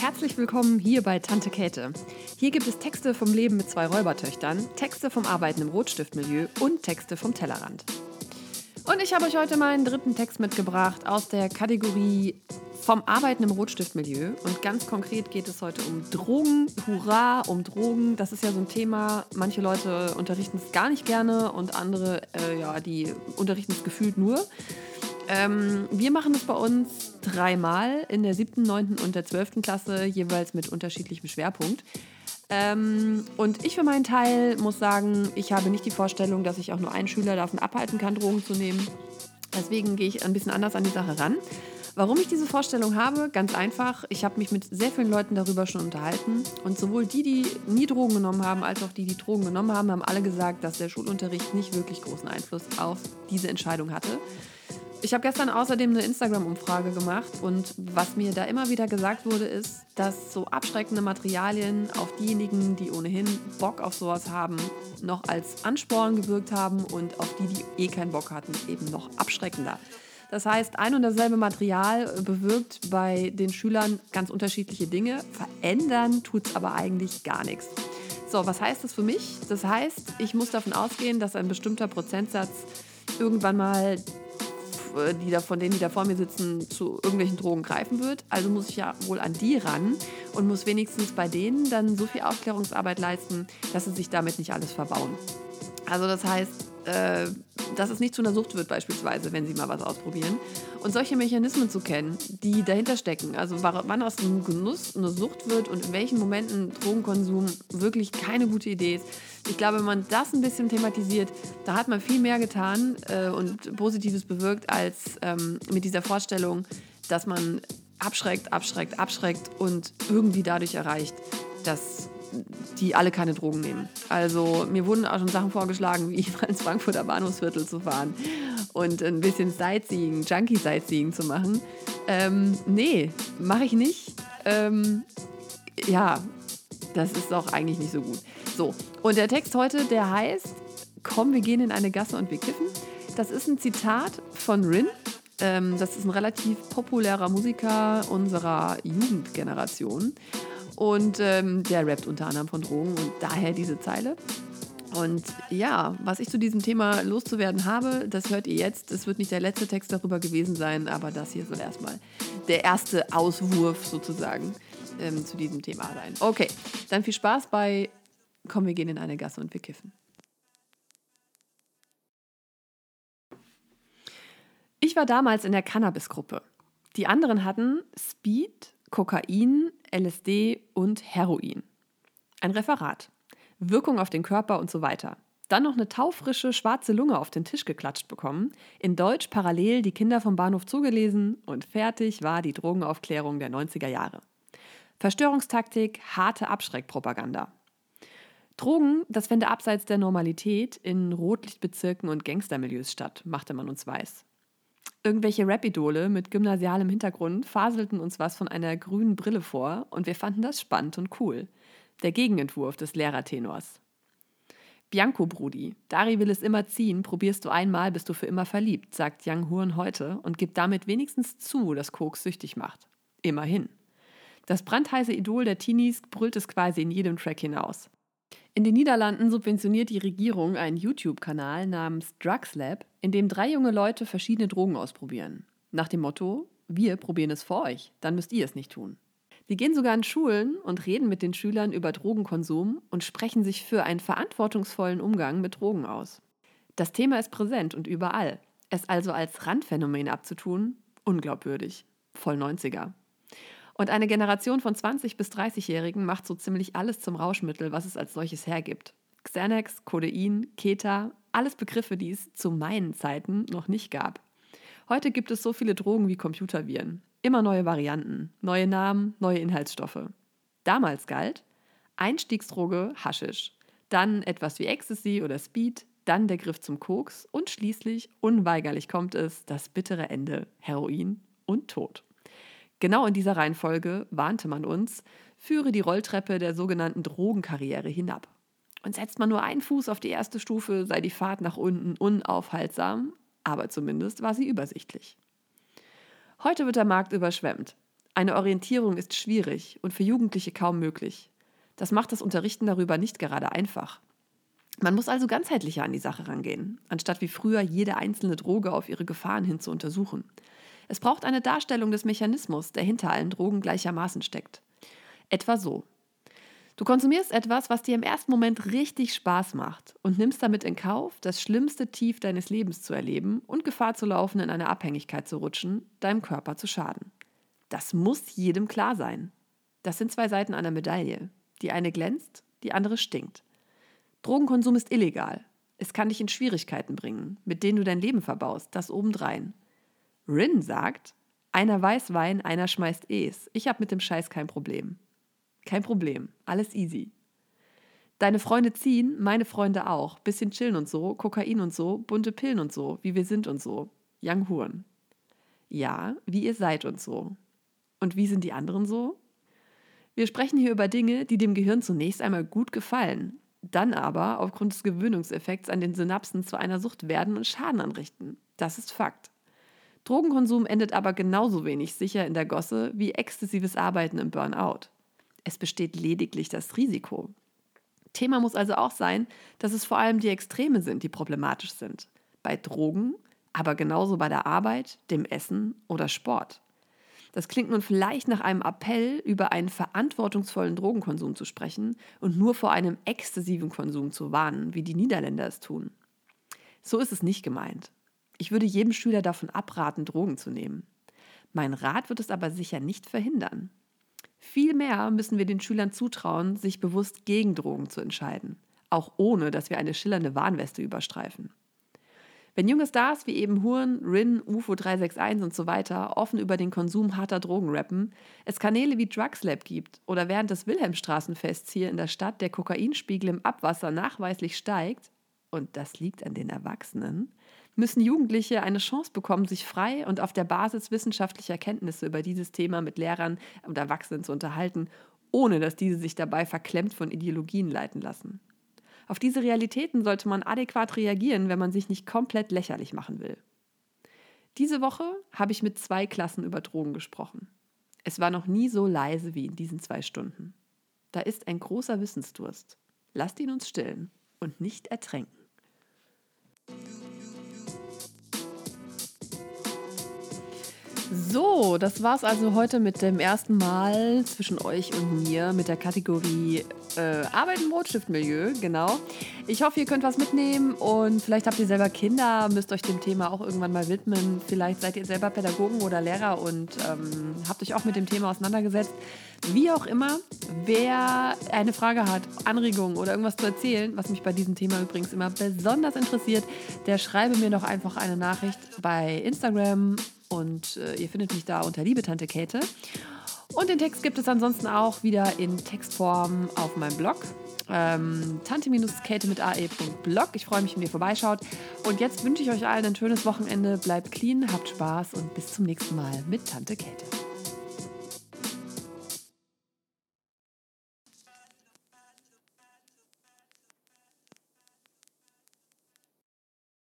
Herzlich willkommen hier bei Tante Käthe. Hier gibt es Texte vom Leben mit zwei Räubertöchtern, Texte vom Arbeiten im Rotstiftmilieu und Texte vom Tellerrand. Und ich habe euch heute meinen dritten Text mitgebracht aus der Kategorie vom Arbeiten im Rotstiftmilieu. Und ganz konkret geht es heute um Drogen. Hurra, um Drogen. Das ist ja so ein Thema. Manche Leute unterrichten es gar nicht gerne und andere, äh, ja, die unterrichten es gefühlt nur. Ähm, wir machen es bei uns dreimal in der siebten, neunten und der zwölften Klasse, jeweils mit unterschiedlichem Schwerpunkt. Ähm, und ich für meinen Teil muss sagen, ich habe nicht die Vorstellung, dass ich auch nur einen Schüler davon abhalten kann, Drogen zu nehmen. Deswegen gehe ich ein bisschen anders an die Sache ran. Warum ich diese Vorstellung habe? Ganz einfach. Ich habe mich mit sehr vielen Leuten darüber schon unterhalten. Und sowohl die, die nie Drogen genommen haben, als auch die, die Drogen genommen haben, haben alle gesagt, dass der Schulunterricht nicht wirklich großen Einfluss auf diese Entscheidung hatte. Ich habe gestern außerdem eine Instagram-Umfrage gemacht und was mir da immer wieder gesagt wurde, ist, dass so abschreckende Materialien auf diejenigen, die ohnehin Bock auf sowas haben, noch als Ansporn gewirkt haben und auf die, die eh keinen Bock hatten, eben noch abschreckender. Das heißt, ein und dasselbe Material bewirkt bei den Schülern ganz unterschiedliche Dinge. Verändern tut es aber eigentlich gar nichts. So, was heißt das für mich? Das heißt, ich muss davon ausgehen, dass ein bestimmter Prozentsatz irgendwann mal die da, von denen, die da vor mir sitzen, zu irgendwelchen Drogen greifen wird. Also muss ich ja wohl an die ran und muss wenigstens bei denen dann so viel Aufklärungsarbeit leisten, dass sie sich damit nicht alles verbauen. Also das heißt, äh, dass es nicht zu einer Sucht wird beispielsweise, wenn sie mal was ausprobieren. Und solche Mechanismen zu kennen, die dahinter stecken, also wann aus einem Genuss eine Sucht wird und in welchen Momenten Drogenkonsum wirklich keine gute Idee ist. Ich glaube, wenn man das ein bisschen thematisiert, da hat man viel mehr getan äh, und Positives bewirkt, als ähm, mit dieser Vorstellung, dass man abschreckt, abschreckt, abschreckt und irgendwie dadurch erreicht, dass die alle keine Drogen nehmen. Also mir wurden auch schon Sachen vorgeschlagen, wie ins Frankfurter Bahnhofsviertel zu fahren und ein bisschen Sightseeing, Junkie-Sightseeing zu machen. Ähm, nee, mache ich nicht. Ähm, ja, das ist auch eigentlich nicht so gut. So, und der Text heute, der heißt, komm, wir gehen in eine Gasse und wir kiffen. Das ist ein Zitat von Rin. Ähm, das ist ein relativ populärer Musiker unserer Jugendgeneration. Und ähm, der rappt unter anderem von Drogen und daher diese Zeile. Und ja, was ich zu diesem Thema loszuwerden habe, das hört ihr jetzt. Es wird nicht der letzte Text darüber gewesen sein, aber das hier soll erstmal der erste Auswurf sozusagen ähm, zu diesem Thema sein. Okay, dann viel Spaß bei Komm, wir gehen in eine Gasse und wir kiffen. Ich war damals in der Cannabis-Gruppe. Die anderen hatten Speed, Kokain, LSD und Heroin. Ein Referat. Wirkung auf den Körper und so weiter. Dann noch eine taufrische schwarze Lunge auf den Tisch geklatscht bekommen, in Deutsch parallel die Kinder vom Bahnhof zugelesen und fertig war die Drogenaufklärung der 90er Jahre. Verstörungstaktik, harte Abschreckpropaganda. Drogen, das fände abseits der Normalität in Rotlichtbezirken und Gangstermilieus statt, machte man uns weiß. Irgendwelche Rap-Idole mit gymnasialem Hintergrund faselten uns was von einer grünen Brille vor und wir fanden das spannend und cool. Der Gegenentwurf des Lehrertenors. Bianco, Brudi, Dari will es immer ziehen, probierst du einmal, bist du für immer verliebt, sagt Young Horn heute und gibt damit wenigstens zu, dass Koks süchtig macht. Immerhin. Das brandheiße Idol der Teenies brüllt es quasi in jedem Track hinaus. In den Niederlanden subventioniert die Regierung einen YouTube-Kanal namens Drugs Lab, in dem drei junge Leute verschiedene Drogen ausprobieren. Nach dem Motto, wir probieren es vor euch, dann müsst ihr es nicht tun. Die gehen sogar in Schulen und reden mit den Schülern über Drogenkonsum und sprechen sich für einen verantwortungsvollen Umgang mit Drogen aus. Das Thema ist präsent und überall. Es also als Randphänomen abzutun, unglaubwürdig. Voll 90er. Und eine Generation von 20- bis 30-Jährigen macht so ziemlich alles zum Rauschmittel, was es als solches hergibt. Xanax, Codein, Keta, alles Begriffe, die es zu meinen Zeiten noch nicht gab. Heute gibt es so viele Drogen wie Computerviren. Immer neue Varianten, neue Namen, neue Inhaltsstoffe. Damals galt Einstiegsdroge Haschisch, dann etwas wie Ecstasy oder Speed, dann der Griff zum Koks und schließlich, unweigerlich kommt es, das bittere Ende, Heroin und Tod. Genau in dieser Reihenfolge warnte man uns, führe die Rolltreppe der sogenannten Drogenkarriere hinab. Und setzt man nur einen Fuß auf die erste Stufe, sei die Fahrt nach unten unaufhaltsam, aber zumindest war sie übersichtlich. Heute wird der Markt überschwemmt. Eine Orientierung ist schwierig und für Jugendliche kaum möglich. Das macht das Unterrichten darüber nicht gerade einfach. Man muss also ganzheitlicher an die Sache rangehen, anstatt wie früher jede einzelne Droge auf ihre Gefahren hin zu untersuchen. Es braucht eine Darstellung des Mechanismus, der hinter allen Drogen gleichermaßen steckt. Etwa so. Du konsumierst etwas, was dir im ersten Moment richtig Spaß macht und nimmst damit in Kauf, das schlimmste Tief deines Lebens zu erleben und Gefahr zu laufen, in eine Abhängigkeit zu rutschen, deinem Körper zu schaden. Das muss jedem klar sein. Das sind zwei Seiten einer Medaille. Die eine glänzt, die andere stinkt. Drogenkonsum ist illegal. Es kann dich in Schwierigkeiten bringen, mit denen du dein Leben verbaust, das obendrein. Rin sagt, einer weiß Wein, einer schmeißt Es. Ich habe mit dem Scheiß kein Problem. Kein Problem, alles easy. Deine Freunde ziehen, meine Freunde auch. Bisschen chillen und so, Kokain und so, bunte Pillen und so, wie wir sind und so. Young Huren. Ja, wie ihr seid und so. Und wie sind die anderen so? Wir sprechen hier über Dinge, die dem Gehirn zunächst einmal gut gefallen, dann aber aufgrund des Gewöhnungseffekts an den Synapsen zu einer Sucht werden und Schaden anrichten. Das ist Fakt. Drogenkonsum endet aber genauso wenig sicher in der Gosse wie exzessives Arbeiten im Burnout. Es besteht lediglich das Risiko. Thema muss also auch sein, dass es vor allem die Extreme sind, die problematisch sind. Bei Drogen, aber genauso bei der Arbeit, dem Essen oder Sport. Das klingt nun vielleicht nach einem Appell, über einen verantwortungsvollen Drogenkonsum zu sprechen und nur vor einem exzessiven Konsum zu warnen, wie die Niederländer es tun. So ist es nicht gemeint. Ich würde jedem Schüler davon abraten, Drogen zu nehmen. Mein Rat wird es aber sicher nicht verhindern. Vielmehr müssen wir den Schülern zutrauen, sich bewusst gegen Drogen zu entscheiden, auch ohne dass wir eine schillernde Warnweste überstreifen. Wenn junge Stars wie eben Huren, Rin, UFO 361 und so weiter offen über den Konsum harter Drogen rappen, es Kanäle wie Drugslab gibt oder während des Wilhelmstraßenfests hier in der Stadt der Kokainspiegel im Abwasser nachweislich steigt, und das liegt an den Erwachsenen, müssen Jugendliche eine Chance bekommen, sich frei und auf der Basis wissenschaftlicher Kenntnisse über dieses Thema mit Lehrern und Erwachsenen zu unterhalten, ohne dass diese sich dabei verklemmt von Ideologien leiten lassen. Auf diese Realitäten sollte man adäquat reagieren, wenn man sich nicht komplett lächerlich machen will. Diese Woche habe ich mit zwei Klassen über Drogen gesprochen. Es war noch nie so leise wie in diesen zwei Stunden. Da ist ein großer Wissensdurst. Lasst ihn uns stillen und nicht ertränken. So, das war's also heute mit dem ersten Mal zwischen euch und mir mit der Kategorie äh, Arbeit im Rotstiftmilieu, genau. Ich hoffe, ihr könnt was mitnehmen und vielleicht habt ihr selber Kinder, müsst euch dem Thema auch irgendwann mal widmen. Vielleicht seid ihr selber Pädagogen oder Lehrer und ähm, habt euch auch mit dem Thema auseinandergesetzt. Wie auch immer, wer eine Frage hat, Anregungen oder irgendwas zu erzählen, was mich bei diesem Thema übrigens immer besonders interessiert, der schreibe mir doch einfach eine Nachricht bei Instagram und äh, ihr findet mich da unter Liebe Tante Käthe. Und den Text gibt es ansonsten auch wieder in Textform auf meinem Blog. Ähm, tante-käthe mit ae.blog. Ich freue mich, wenn ihr vorbeischaut. Und jetzt wünsche ich euch allen ein schönes Wochenende. Bleibt clean, habt Spaß und bis zum nächsten Mal mit Tante Käthe.